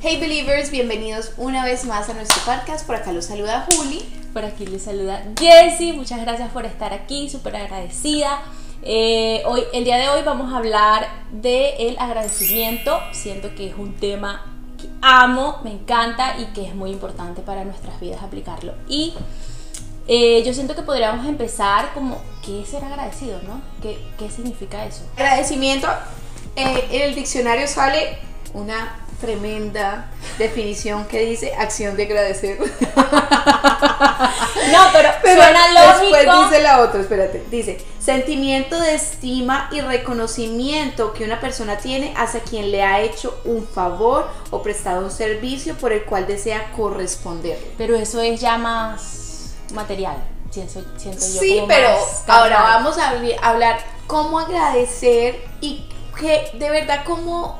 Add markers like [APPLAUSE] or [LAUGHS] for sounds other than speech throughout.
Hey Believers, bienvenidos una vez más a nuestro podcast. Por acá los saluda Juli. Por aquí les saluda Jessie. Muchas gracias por estar aquí, súper agradecida. Eh, hoy, el día de hoy vamos a hablar del agradecimiento. Siento que es un tema que amo, me encanta y que es muy importante para nuestras vidas aplicarlo. Y eh, yo siento que podríamos empezar como, ¿qué es ser agradecido, no? ¿Qué, qué significa eso? Agradecimiento, eh, en el diccionario sale una tremenda definición que dice acción de agradecer. [LAUGHS] no, pero, suena lógico. Después dice la otra, espérate, dice sentimiento de estima y reconocimiento que una persona tiene hacia quien le ha hecho un favor o prestado un servicio por el cual desea corresponder. Pero eso es ya más material, siento, siento yo. Sí, pero ahora vamos a hablar cómo agradecer y que de verdad cómo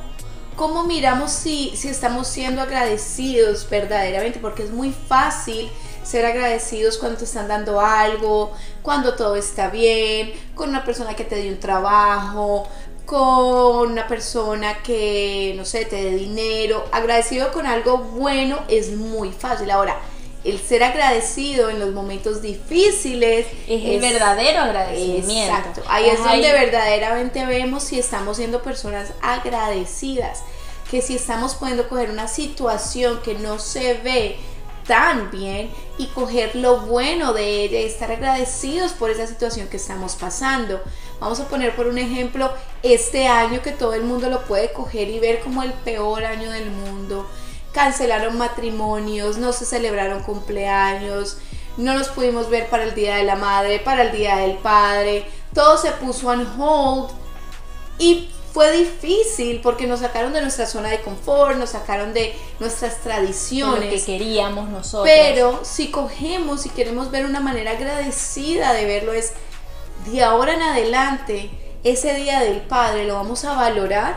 cómo miramos si, si estamos siendo agradecidos verdaderamente, porque es muy fácil ser agradecidos cuando te están dando algo, cuando todo está bien, con una persona que te dio un trabajo, con una persona que, no sé, te dé dinero. Agradecido con algo bueno es muy fácil. Ahora, el ser agradecido en los momentos difíciles es, el verdadero agradecimiento. Exacto. Ahí es donde verdaderamente vemos si estamos siendo personas agradecidas. Que si estamos pudiendo coger una situación que no se ve tan bien y coger lo bueno de ella estar agradecidos por esa situación que estamos pasando. Vamos a poner por un ejemplo este año que todo el mundo lo puede coger y ver como el peor año del mundo cancelaron matrimonios, no se celebraron cumpleaños, no nos pudimos ver para el Día de la Madre, para el Día del Padre, todo se puso on hold y fue difícil porque nos sacaron de nuestra zona de confort, nos sacaron de nuestras tradiciones. lo que queríamos nosotros. Pero si cogemos y queremos ver una manera agradecida de verlo es de ahora en adelante, ese Día del Padre lo vamos a valorar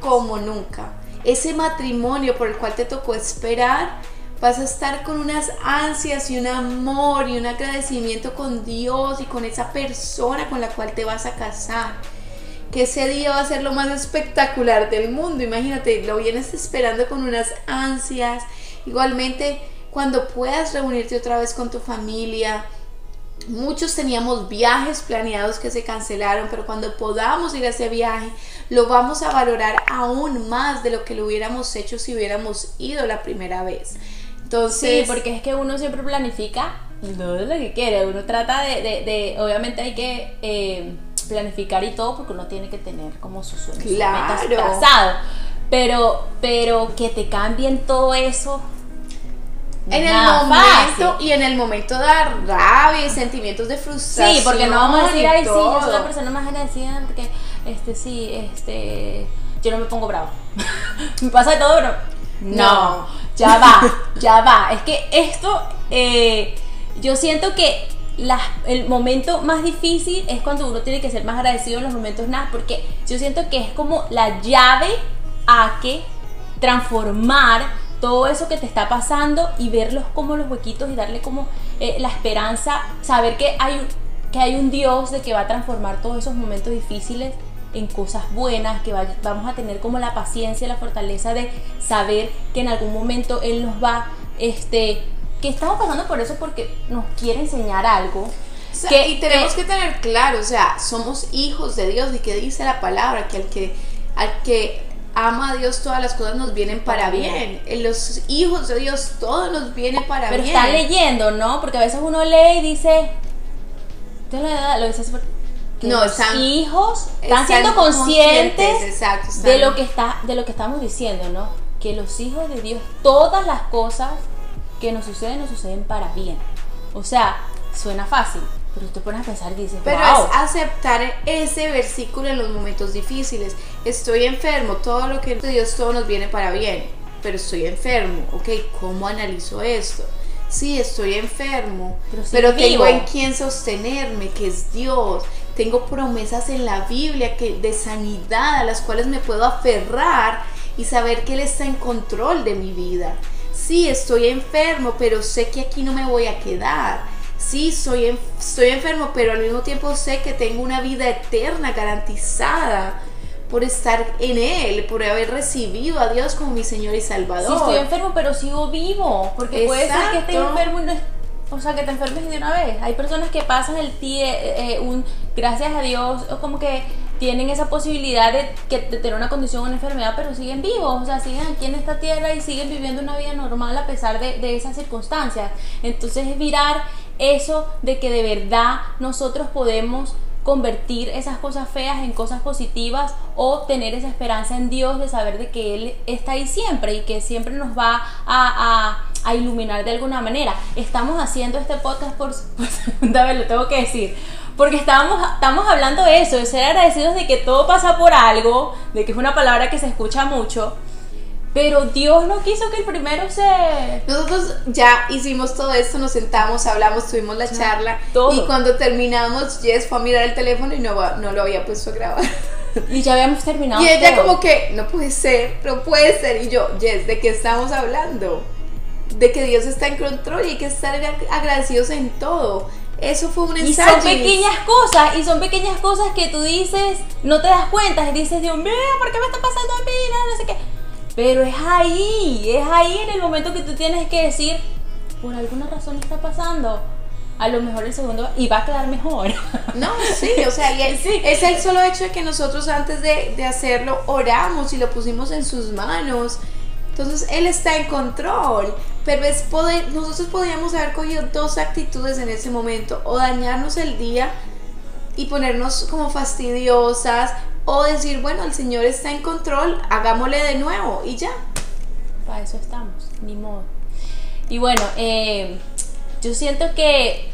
como nunca ese matrimonio por el cual te tocó esperar, vas a estar con unas ansias y un amor y un agradecimiento con Dios y con esa persona con la cual te vas a casar. Que ese día va a ser lo más espectacular del mundo. Imagínate, lo vienes esperando con unas ansias. Igualmente, cuando puedas reunirte otra vez con tu familia, Muchos teníamos viajes planeados que se cancelaron, pero cuando podamos ir a ese viaje, lo vamos a valorar aún más de lo que lo hubiéramos hecho si hubiéramos ido la primera vez. Entonces, sí, porque es que uno siempre planifica todo lo que quiere. Uno trata de, de, obviamente hay que eh, planificar y todo porque uno tiene que tener como sus sueños, claro. metas Pero, pero que te cambien todo eso en el momento y en el momento dar rabia y sentimientos de frustración. Sí, porque no vamos a decir, ay, sí, yo soy la persona más agradecida porque, este, sí, este, yo no me pongo bravo. [LAUGHS] me pasa de todo, pero no, ya va, ya va. Es que esto, eh, yo siento que el momento más difícil es cuando uno tiene que ser más agradecido en los momentos nada, porque yo siento que es como la llave a que transformar todo eso que te está pasando y verlos como los huequitos y darle como eh, la esperanza, saber que hay, que hay un Dios de que va a transformar todos esos momentos difíciles en cosas buenas, que vamos a tener como la paciencia, la fortaleza de saber que en algún momento Él nos va, este, que estamos pasando por eso porque nos quiere enseñar algo. que, y tenemos que, que tener claro, o sea, somos hijos de Dios y que dice la palabra, que al que, al que ama a Dios, todas las cosas nos vienen para bien. En los hijos de Dios, todo nos viene para bien. Pero está leyendo, ¿no? Porque a veces uno lee y dice. Lo dice no, los hijos están, siendo conscientes, de lo que está de lo que estamos diciendo, ¿no? Que los hijos de Dios, todas las cosas que nos suceden, nos suceden para bien. O sea, suena fácil, pero tú pones a pensar y dices, Pero es aceptar ese versículo en los momentos difíciles. Estoy enfermo, todo lo que Dios todo nos viene para bien, pero estoy enfermo. Ok, ¿cómo analizo esto? Sí, estoy enfermo, pero, tengo en quién sostenerme, que es Dios. Tengo promesas en la Biblia que, de sanidad a las cuales me puedo aferrar y saber que Él está en control de mi vida. Sí, estoy enfermo, pero sé que aquí no me voy a quedar sí, soy, estoy enfermo, pero al mismo tiempo sé que tengo una vida eterna garantizada por estar en Él, por haber recibido a Dios como mi Señor y Salvador. Sí, estoy enfermo, pero sigo vivo. Porque puede ser que esté enfermo y no o sea, que te enfermes de una vez. Hay personas que pasan el día, eh, un, gracias a Dios, como que tienen esa posibilidad de, que, de tener una condición, una enfermedad, pero siguen vivos, o sea, siguen aquí en esta tierra y siguen viviendo una vida normal a pesar de, esas circunstancias. Entonces es mirar eso de que de verdad nosotros podemos convertir esas cosas feas en cosas positivas o tener esa esperanza en Dios de saber de que Él está ahí siempre y que siempre nos va a, a, iluminar de alguna manera. Estamos haciendo este podcast por, [LAUGHS] por segunda vez, lo tengo que decir, porque estábamos, estamos hablando de eso, de ser agradecidos de que todo pasa por algo, de que es una palabra que se escucha mucho pero Dios no quiso que el primero se... Nosotros ya hicimos todo esto, nos sentamos, hablamos, tuvimos la charla. Y cuando terminamos, Jess fue a mirar el teléfono y no, no lo había puesto a grabar. [LAUGHS] Y ya habíamos terminado. Y ella como que, no puede ser, no puede ser. Y yo, Jess, ¿de qué estamos hablando? De que Dios está en control y hay que estar agradecidos en todo. Eso fue un ensayo. Y son pequeñas cosas, y son pequeñas cosas que tú dices, no te das cuenta, y dices, Dios mío, ¿por qué me está pasando a mí? no sé qué pero es ahí, es ahí en el momento que tú tienes que decir, por alguna razón está pasando. A lo mejor el segundo y va a quedar mejor. [LAUGHS] No, sí, o sea, es el solo hecho de que nosotros antes de, de hacerlo oramos y lo pusimos en sus manos. Entonces Él está en control. Pero es poder, nosotros podríamos haber cogido dos actitudes en ese momento. O dañarnos el día y ponernos como fastidiosas, o decir, bueno, el Señor está en control, hagámosle de nuevo y ya. Para eso estamos, ni modo. Y bueno, eh, yo siento que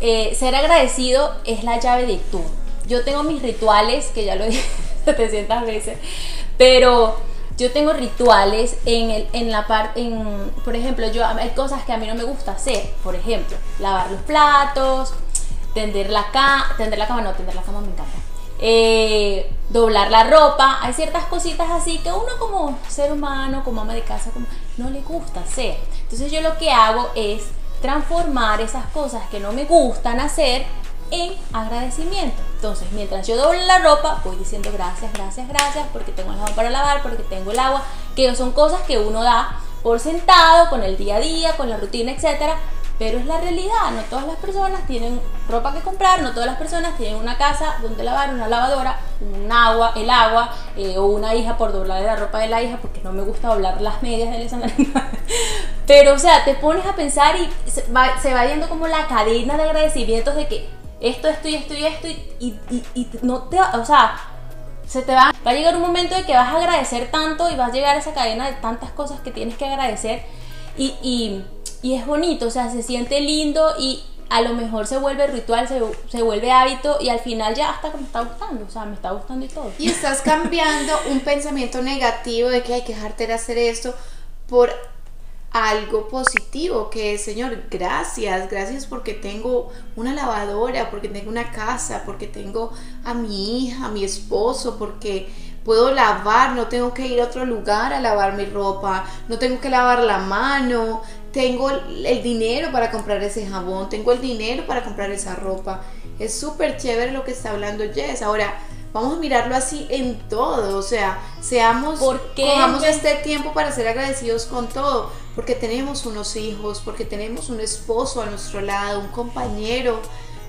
eh, ser agradecido es la llave de tú. Yo tengo mis rituales, que ya lo dije [LAUGHS] 700 veces, pero yo tengo rituales en, el, en la parte, en, por ejemplo, yo hay cosas que a mí no me gusta hacer, por ejemplo, lavar los platos, tender la cama, tender la cama, no, tender la cama me encanta eh, doblar la ropa. Hay ciertas cositas así que uno como ser humano, como ama de casa, como, no le gusta hacer. Entonces yo lo que hago es transformar esas cosas que no me gustan hacer en agradecimiento. Entonces, mientras yo doblo la ropa, voy diciendo gracias, gracias, gracias, porque tengo el jabón para lavar, porque tengo el agua, que son cosas que uno da por sentado, con el día a día, con la rutina, etcétera, pero es la realidad, no todas las personas tienen ropa que comprar, no todas las personas tienen una casa donde lavar, una lavadora, un agua, el agua, eh, o una hija por doblar la ropa de la hija, porque no me gusta doblar las medias de esa [LAUGHS] Pero, o sea, te pones a pensar y se va yendo como la cadena de agradecimientos de que esto, esto y esto y esto, y, y, no te, o sea, se te va, va a llegar un momento de que vas a agradecer tanto y vas a llegar a esa cadena de tantas cosas que tienes que agradecer y y es bonito, o sea, se siente lindo y a lo mejor se vuelve ritual, se, se, vuelve hábito y al final ya hasta que me está gustando, o sea, me está gustando y todo. Y estás cambiando un pensamiento negativo de que hay que dejarte de hacer esto por algo positivo, que es, Señor, gracias, gracias porque tengo una lavadora, porque tengo una casa, porque tengo a mi hija, a mi esposo, porque puedo lavar, no tengo que ir a otro lugar a lavar mi ropa, no tengo que lavar la mano, tengo el dinero para comprar ese jabón, tengo el dinero para comprar esa ropa. Es súper chévere lo que está hablando Jess. Ahora, vamos a mirarlo así en todo, o sea, seamos, cojamos este tiempo para ser agradecidos con todo, porque tenemos unos hijos, porque tenemos un esposo a nuestro lado, un compañero,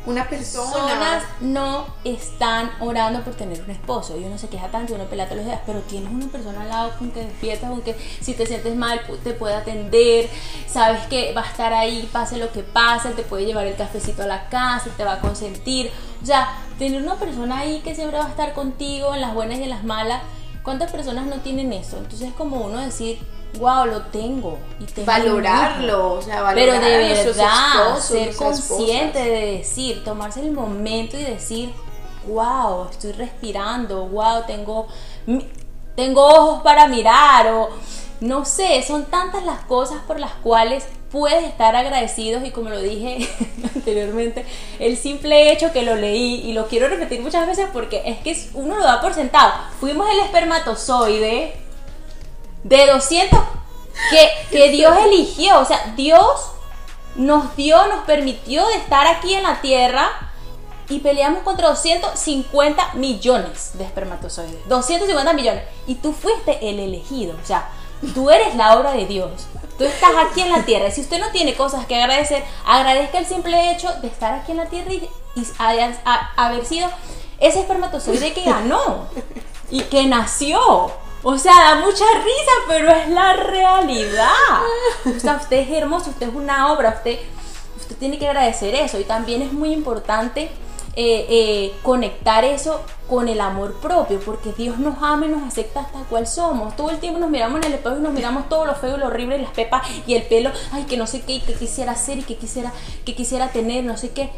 una persona. Personas no están orando por tener un esposo. Y uno se queja tanto, uno pelata los días, pero tienes una persona al lado con que despiertas, con que si te sientes mal te puede atender, sabes que va a estar ahí, pase lo que pase, te puede llevar el cafecito a la casa, te va a consentir. O sea, tener una persona ahí que siempre va a estar contigo en las buenas y en las malas. ¿Cuántas personas no tienen eso? Entonces es como uno decir, wow, lo tengo. Y valorarlo, o sea, Pero de verdad, ser consciente de decir, tomarse el momento y decir, wow, estoy respirando, wow, tengo, tengo ojos para mirar, o no sé, son tantas las cosas por las cuales puedes estar agradecidos y como lo dije [LAUGHS] anteriormente, el simple hecho que lo leí y lo quiero repetir muchas veces porque es que uno lo da por sentado. Fuimos el espermatozoide de 200 que, que Dios eligió. O sea, Dios nos dio, nos permitió de estar aquí en la tierra y peleamos contra 250 millones de espermatozoides. 250 millones. Y tú fuiste el elegido. O sea, tú eres la obra de Dios. Tú estás aquí en la tierra. Si usted no tiene cosas que agradecer, agradezca el simple hecho de estar aquí en la tierra y, haber sido ese espermatozoide que ganó y que nació. O sea, da mucha risa, pero es la realidad. Usted es hermoso, usted es una obra, usted tiene que agradecer eso. Y también es muy importante eh, eh, conectar eso con el amor propio, porque Dios nos ama y nos acepta hasta cual somos. Todo el tiempo nos miramos en el espejo y nos miramos todo lo feo y lo horrible, las pepas y el pelo, ay, que no sé qué, y que quisiera hacer y que quisiera, que quisiera tener, no sé qué.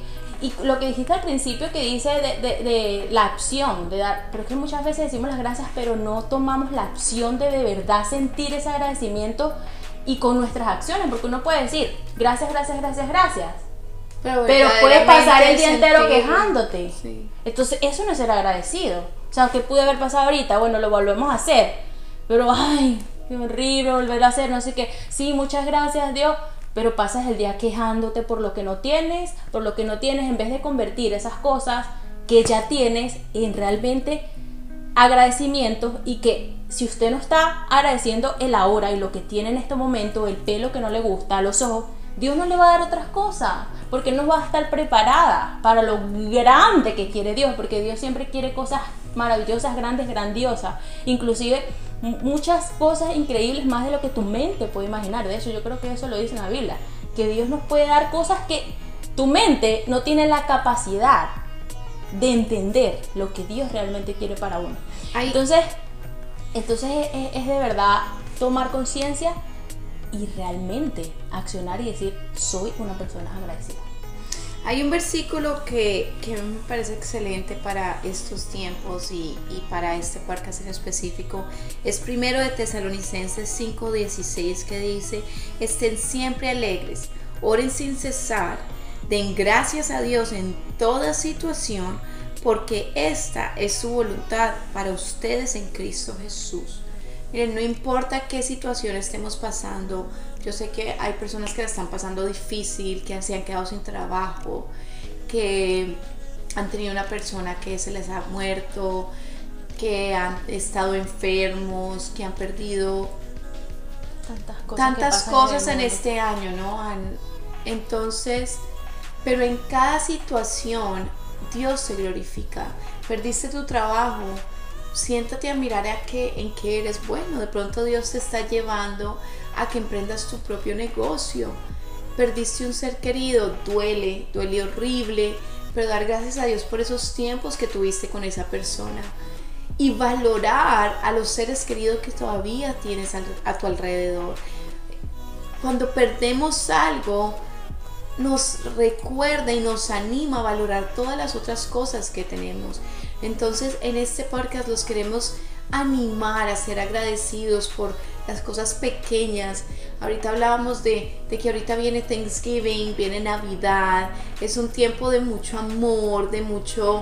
Y lo que dijiste al principio que dice de, la acción, de dar, pero es que muchas veces decimos las gracias, pero no tomamos la acción de de verdad sentir ese agradecimiento y con nuestras acciones, porque uno puede decir gracias, gracias, gracias, gracias. Pero, puedes pasar el día entero quejándote. Entonces, eso no es ser agradecido. O sea, que pude haber pasado ahorita, bueno, lo volvemos a hacer. Pero, ay, qué horrible volver a hacer, no sé qué. Sí, muchas gracias, Dios pero pasas el día quejándote por lo que no tienes, por lo que no tienes, en vez de convertir esas cosas que ya tienes en realmente agradecimientos y que si usted no está agradeciendo el ahora y lo que tiene en este momento, el pelo que no le gusta, los ojos, Dios no le va a dar otras cosas, porque no va a estar preparada para lo grande que quiere Dios, porque Dios siempre quiere cosas maravillosas, grandes, grandiosas, inclusive muchas cosas increíbles más de lo que tu mente puede imaginar. De hecho, yo creo que eso lo dice en la Biblia, que Dios nos puede dar cosas que tu mente no tiene la capacidad de entender lo que Dios realmente quiere para uno. Entonces, entonces es de verdad tomar conciencia y realmente accionar y decir, soy una persona agradecida. Hay un versículo que, me parece excelente para estos tiempos y, para este podcast en específico. Es primero de Tesalonicenses 5:16 que dice, estén siempre alegres, oren sin cesar, den gracias a Dios en toda situación, porque esta es su voluntad para ustedes en Cristo Jesús. Miren, no importa qué situación estemos pasando, yo sé que hay personas que la están pasando difícil, que se han quedado sin trabajo, que han tenido una persona que se les ha muerto, que han estado enfermos, que han perdido tantas cosas, en, este año, ¿no? entonces, pero en cada situación Dios se glorifica. Perdiste tu trabajo, siéntate a mirar a qué, en qué eres bueno. De pronto Dios te está llevando a que emprendas tu propio negocio. Perdiste un ser querido, duele, duele horrible, pero dar gracias a Dios por esos tiempos que tuviste con esa persona. Y valorar a los seres queridos que todavía tienes a tu alrededor. Cuando perdemos algo, nos recuerda y nos anima a valorar todas las otras cosas que tenemos. Entonces en este podcast los queremos animar a ser agradecidos por las cosas pequeñas. Ahorita hablábamos de, que ahorita viene Thanksgiving, viene Navidad, es un tiempo de mucho amor, de mucho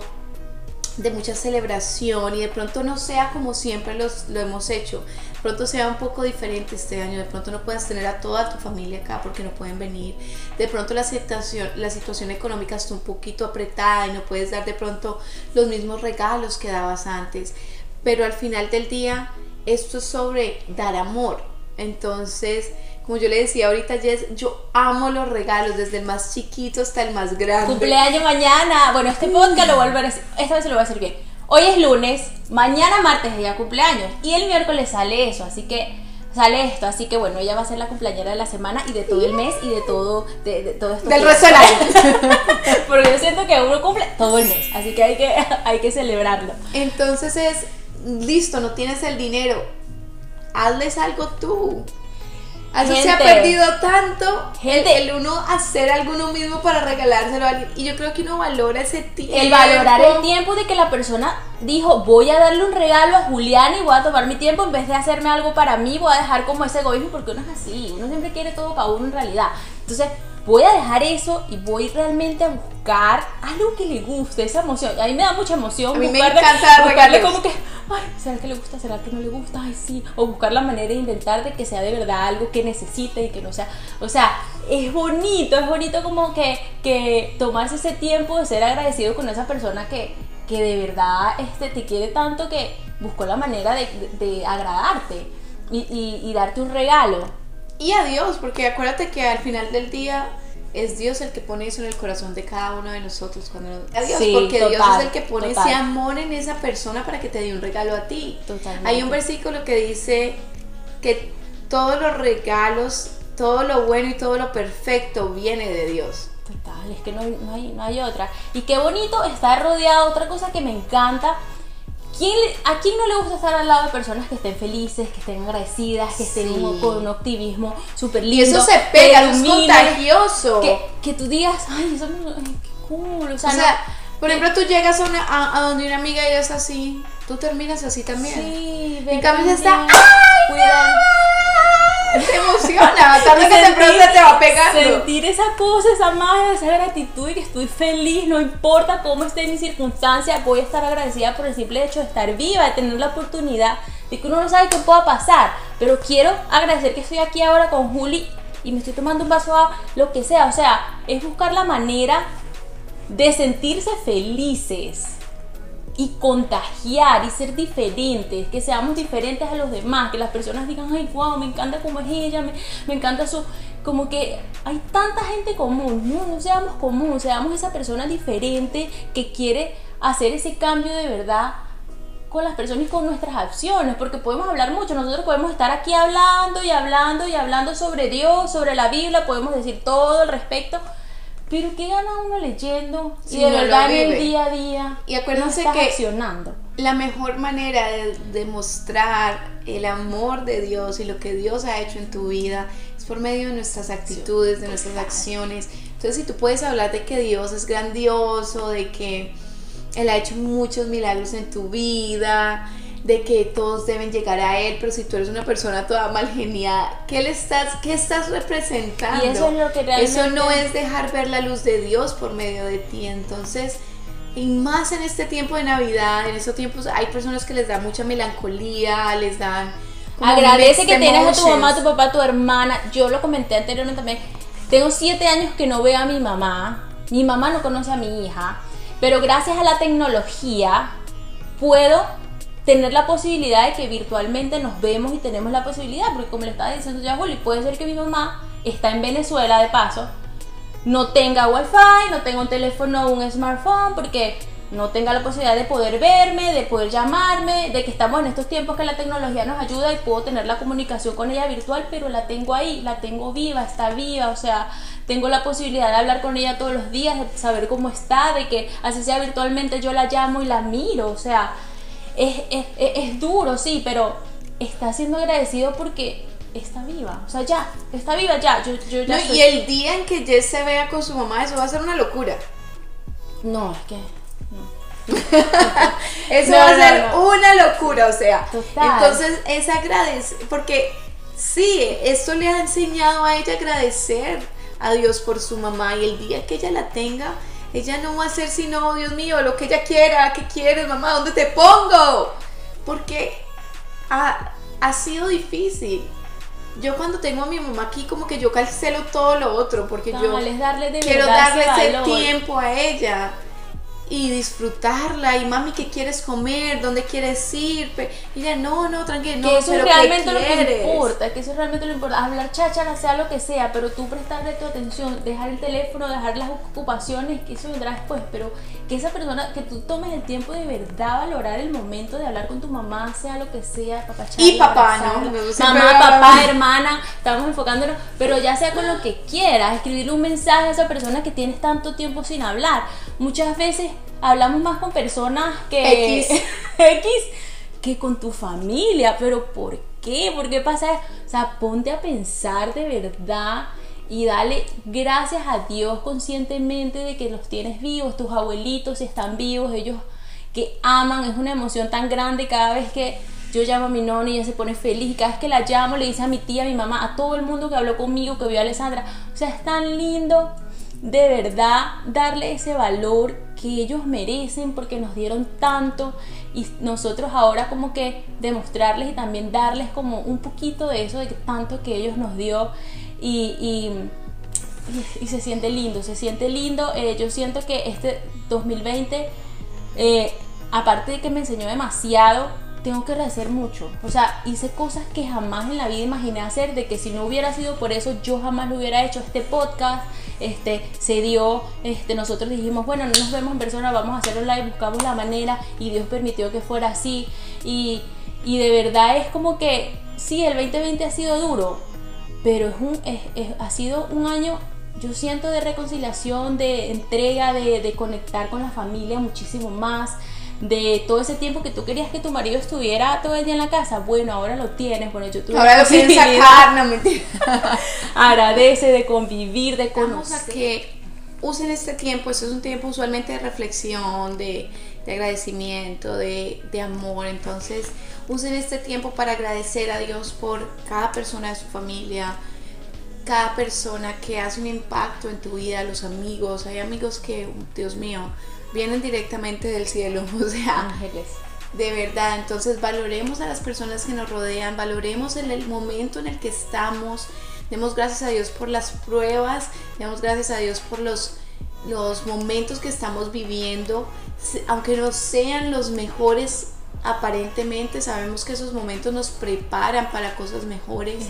de mucha celebración y de pronto no sea como siempre los, lo hemos hecho. Pronto sea un poco diferente este año, de pronto no puedas tener a toda tu familia acá porque no pueden venir, de pronto la situación, la situación económica está un poquito apretada y no puedes dar de pronto los mismos regalos que dabas antes, pero al final del día esto es sobre dar amor, entonces como yo le decía ahorita, Jess, yo amo los regalos, desde el más chiquito hasta el más grande. Cumpleaños mañana. Bueno, este podcast lo decir, esta vez se lo voy a hacer bien Hoy es lunes, mañana martes ella cumpleaños y el miércoles sale eso, así que sale esto, así que bueno, ella va a ser la cumpleañera de la semana y de todo el mes y de todo, de, todo esto. Del resto del año. [LAUGHS] Porque yo siento que uno cumple todo el mes, así que hay que, hay que celebrarlo. Entonces es, listo, no tienes el dinero, hazles algo tú. Así se ha perdido tanto el, uno hacer algo uno mismo para regalárselo a alguien. Y yo creo que uno valora ese tiempo. El valorar el tiempo de que la persona dijo, voy a darle un regalo a Julián y voy a tomar mi tiempo en vez de hacerme algo para mí, voy a dejar como ese egoísmo porque uno es así, uno siempre quiere todo para uno en realidad. Entonces, voy a dejar eso y voy realmente a buscar algo que le guste, esa emoción. A mí me da mucha emoción. A mí me encanta buscarle como que, ay, ¿será que le gusta? ¿Será que no le gusta? Ay, sí. O buscar la manera de inventar de que sea de verdad algo que necesite y que no sea. O sea, es bonito, es bonito como que, que tomarse ese tiempo de ser agradecido con esa persona que, que de verdad este, te quiere tanto que buscó la manera de, de, agradarte y, y, y darte un regalo y a Dios, porque acuérdate que al final del día es Dios el que pone eso en el corazón de cada uno de nosotros cuando a Dios, porque Dios es el que pone ese amor en esa persona para que te dé un regalo a ti. Hay un versículo que dice que todos los regalos, todo lo bueno y todo lo perfecto viene de Dios. Total, es que no, no, hay, no hay otra. Y qué bonito estar rodeado, otra cosa que me encanta ¿A quién no le gusta estar al lado de personas que estén felices, que estén agradecidas, que estén con un optimismo súper lindo? Y eso se pega, es contagioso. Que, tú digas, ay, eso ay, qué cool. O sea, por ejemplo, tú llegas a, una, a, donde una amiga y es así, tú terminas así también. Sí, En cambio, está, ¡ay, [LAUGHS] te emociona, tarde que temprano te va pegando. Sentir esa cosa, esa magia, esa gratitud y que estoy feliz, no importa cómo esté mi circunstancia, voy a estar agradecida por el simple hecho de estar viva, de tener la oportunidad, de que uno no sabe qué pueda pasar, pero quiero agradecer que estoy aquí ahora con Juli y me estoy tomando un vaso a lo que sea, o sea, es buscar la manera de sentirse felices y contagiar y ser diferentes, que seamos diferentes a los demás, que las personas digan, ay, wow, me encanta cómo es ella, me, me encanta su... Como que hay tanta gente común, no, no seamos común, seamos esa persona diferente que quiere hacer ese cambio de verdad con las personas y con nuestras acciones, porque podemos hablar mucho, nosotros podemos estar aquí hablando y hablando y hablando sobre Dios, sobre la Biblia, podemos decir todo al respecto, pero ¿qué gana uno leyendo y de verdad en el día a día? Y acuérdense que la mejor manera de demostrar el amor de Dios y lo que Dios ha hecho en tu vida es por medio de nuestras actitudes, de nuestras acciones. Entonces, si tú puedes hablar de que Dios es grandioso, de que Él ha hecho muchos milagros en tu vida, de que todos deben llegar a él, pero si tú eres una persona toda mal genial, ¿qué le estás, qué estás representando? Y eso es lo que realmente... Eso no es dejar ver la luz de Dios por medio de ti. Entonces, y más en este tiempo de Navidad, en estos tiempos hay personas que les da mucha melancolía, les dan Agradece que tienes a tu mamá, a tu papá, a tu hermana. Yo lo comenté anteriormente también. Tengo siete años que no veo a mi mamá. Mi mamá no conoce a mi hija. Pero gracias a la tecnología puedo tener la posibilidad de que virtualmente nos vemos y tenemos la posibilidad, porque como le estaba diciendo ya Juli, puede ser que mi mamá está en Venezuela de paso, no tenga wifi, no tenga un teléfono o un smartphone, porque no tenga la posibilidad de poder verme, de poder llamarme, de que estamos en estos tiempos que la tecnología nos ayuda y puedo tener la comunicación con ella virtual, pero la tengo ahí, la tengo viva, está viva, o sea, tengo la posibilidad de hablar con ella todos los días, de saber cómo está, de que así sea virtualmente yo la llamo y la miro, o sea, es, es, es duro, sí, pero está siendo agradecido porque está viva. O sea, ya, está viva ya. Yo, yo ya y el día en que Jess se vea con su mamá, eso va a ser una locura. No, es que. [LAUGHS] eso va a ser una locura, o sea. Entonces es agradecer, porque sí, esto le ha enseñado a ella agradecer a Dios por su mamá y el día que ella la tenga, ella no va a hacer sino, Dios mío, lo que ella quiera, ¿qué quieres, mamá? ¿Dónde te pongo? Porque ha, ha sido difícil. Yo cuando tengo a mi mamá aquí, como que yo cancelo todo lo otro, porque yo quiero darle ese tiempo a ella y disfrutarla y mami qué quieres comer dónde quieres ir y ella no no tranquilo no que eso es realmente lo que importa que eso es realmente lo importa. Hablar cháchara sea lo que sea pero tú prestarle tu atención dejar el teléfono dejar las ocupaciones que eso vendrá después pero que esa persona que tú tomes el tiempo de verdad valorar el momento de hablar con tu mamá sea lo que sea papá y papá no mamá papá hermana estamos enfocándonos pero ya sea con lo que quieras escribirle un mensaje a esa persona que tienes tanto tiempo sin hablar. Muchas veces hablamos más con personas que X, [LAUGHS] X que con tu familia, pero ¿por qué? ¿Por qué pasa? O sea, ponte a pensar de verdad y dale gracias a Dios conscientemente de que los tienes vivos, tus abuelitos están vivos, ellos que aman, es una emoción tan grande cada vez que yo llamo a mi nona y ella se pone feliz y cada vez que la llamo le dice a mi tía, a mi mamá, a todo el mundo que habló conmigo, que vio a Alessandra. O sea, es tan lindo de verdad darle ese valor que ellos merecen porque nos dieron tanto y nosotros ahora como que demostrarles y también darles como un poquito de eso de tanto que ellos nos dio y, y, se siente lindo, se siente lindo. Eh, yo siento que este 2020, eh, aparte de que me enseñó demasiado, tengo que agradecer mucho. O sea, hice cosas que jamás en la vida imaginé hacer, de que si no hubiera sido por eso, yo jamás lo hubiera hecho. Este podcast este, se dio, este, nosotros dijimos, bueno, no nos vemos en persona, vamos a hacerlo live, buscamos la manera y Dios permitió que fuera así. Y, y de verdad es como que, sí, el 2020 ha sido duro, pero es un, ha sido un año yo siento de reconciliación, de entrega, de, de, conectar con la familia muchísimo más, de todo ese tiempo que tú querías que tu marido estuviera todo el día en la casa, bueno, ahora lo tienes, bueno, yo tuve Ahora lo tienes sacar, no mentira. [LAUGHS] Agradece de convivir, de conocer. a que usen este tiempo, este es un tiempo usualmente de reflexión, de, de agradecimiento, de, de amor, entonces usen este tiempo para agradecer a Dios por cada persona de su familia, cada persona que hace un impacto en tu vida, los amigos, hay amigos que, Dios mío, vienen directamente del cielo, [LAUGHS] o sea, ángeles. De verdad, entonces valoremos a las personas que nos rodean, valoremos el, el momento en el que estamos, demos gracias a Dios por las pruebas, demos gracias a Dios por los, los momentos que estamos viviendo, aunque no sean los mejores aparentemente sabemos que esos momentos nos preparan para cosas mejores,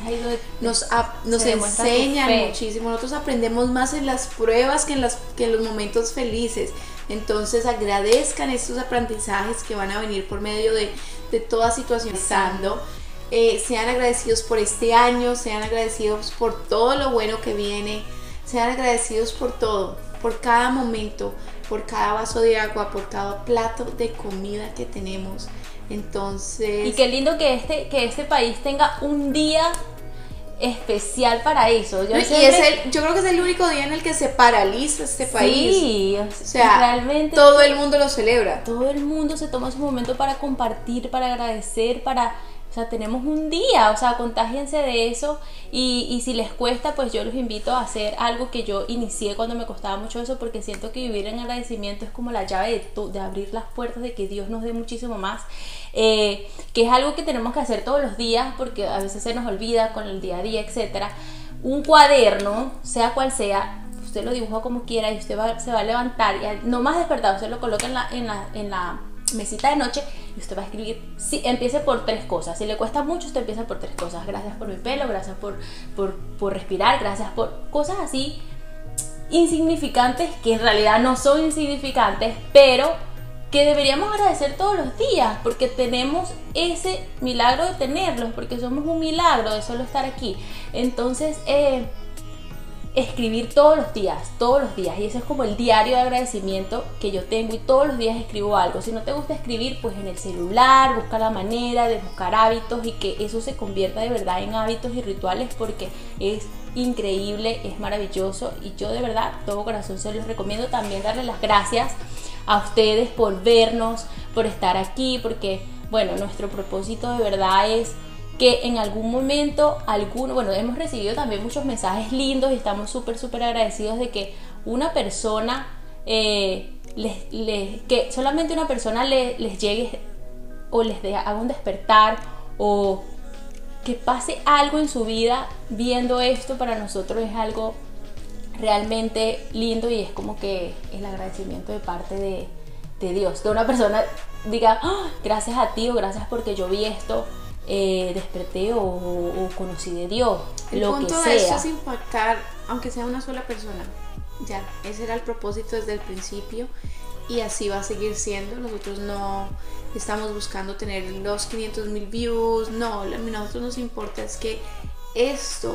nos, nos enseñan muchísimo, nosotros aprendemos más en las pruebas que en, las, que en los momentos felices. Entonces agradezcan estos aprendizajes que van a venir por medio de, de toda situación. Eh, sean agradecidos por este año, sean agradecidos por todo lo bueno que viene, sean agradecidos por todo, por cada momento, por cada vaso de agua, por cada plato de comida que tenemos. Entonces... Y qué lindo que este, que este país tenga un día especial para eso. Yo, y es el, yo creo que es el único día en el que se paraliza este país. Sí, o sea, realmente todo el mundo lo celebra. Todo el mundo se toma su momento para compartir, para agradecer, para o sea, tenemos un día, o sea, contágiense de eso y, y, si les cuesta, pues yo los invito a hacer algo que yo inicié cuando me costaba mucho eso, porque siento que vivir en agradecimiento es como la llave de, de abrir las puertas, de que Dios nos dé muchísimo más, eh, que es algo que tenemos que hacer todos los días, porque a veces se nos olvida con el día a día, etc. Un cuaderno, sea cual sea, usted lo dibuja como quiera y usted va, se va a levantar y no más despertado, usted lo coloca en la, en la, en la mesita de noche y usted va a escribir, si empiece por tres cosas, si le cuesta mucho, usted empieza por tres cosas, gracias por mi pelo, gracias por, por, por respirar, gracias por cosas así insignificantes que en realidad no son insignificantes, pero que deberíamos agradecer todos los días, porque tenemos ese milagro de tenerlos, porque somos un milagro de solo estar aquí. Entonces, eh, escribir todos los días, todos los días. Y ese es como el diario de agradecimiento que yo tengo y todos los días escribo algo. Si no te gusta escribir, pues en el celular, busca la manera de buscar hábitos y que eso se convierta de verdad en hábitos y rituales porque es increíble, es maravilloso y yo de verdad, todo corazón se los recomiendo también darle las gracias a ustedes por vernos, por estar aquí, porque bueno, nuestro propósito de verdad es que en algún momento, alguno, bueno, hemos recibido también muchos mensajes lindos y estamos súper, súper agradecidos de que una persona, eh, les, que solamente una persona les llegue o les haga un despertar o que pase algo en su vida viendo esto para nosotros es algo realmente lindo y es como que el agradecimiento de parte de, de Dios, que una persona diga, ah, gracias a ti o gracias porque yo vi esto eh, desperté o, conocí de Dios, el lo punto que de sea. es impactar, aunque sea una sola persona. Ya, ese era el propósito desde el principio y así va a seguir siendo. Nosotros no estamos buscando tener los 500 mil views, no, a nosotros nos importa es que esto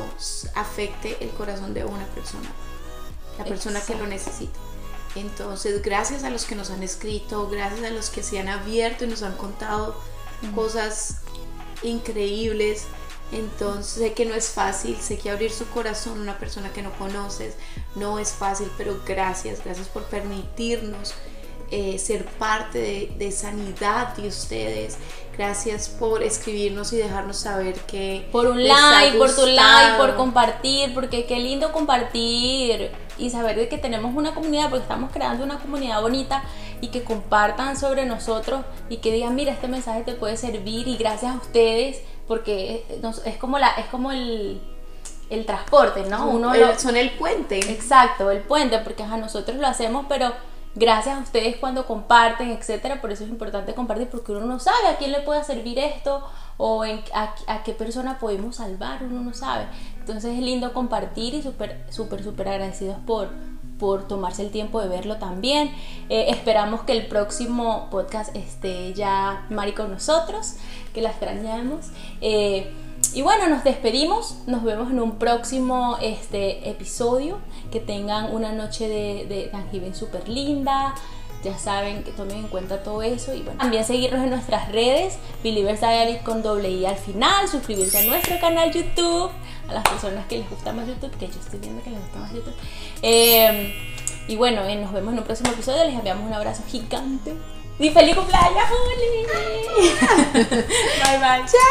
afecte el corazón de una persona, la persona que lo necesita. Entonces, gracias a los que nos han escrito, gracias a los que se han abierto y nos han contado cosas increíbles. Entonces sé que no es fácil, sé que abrir su corazón a una persona que no conoces no es fácil, pero gracias, gracias por permitirnos eh, ser parte de, de sanidad de ustedes. Gracias por escribirnos y dejarnos saber que... Por un like, por tu like, por compartir, porque qué lindo compartir y saber de que tenemos una comunidad, porque estamos creando una comunidad bonita y que compartan sobre nosotros y que digan, mira, este mensaje te puede servir y gracias a ustedes, porque es como, la, es como el, el transporte, ¿no? Uno son el puente. Exacto, el puente, porque a nosotros lo hacemos, pero gracias a ustedes cuando comparten, etcétera. Por eso es importante compartir, porque uno no sabe a quién le puede servir esto o en, a, qué persona podemos salvar, uno no sabe. Entonces es lindo compartir y súper, súper, súper agradecidos por, por tomarse el tiempo de verlo también. Eh, esperamos que el próximo podcast esté ya Mari con nosotros, que la extrañamos. Eh, y bueno, nos despedimos, nos vemos en un próximo este, episodio. Que tengan una noche de, de Thanksgiving súper linda. Ya saben que tomen en cuenta todo eso. Y bueno, también seguirnos en nuestras redes, Believers Diary con doble I al final, suscribirse a nuestro canal YouTube, a las personas que les gusta más YouTube, que yo estoy viendo que les gusta más YouTube. Em, y bueno, eh, nos vemos en un próximo episodio. Les enviamos un abrazo gigante. Y feliz cumpleaños, Juli. [LAUGHS] bye bye. Chao.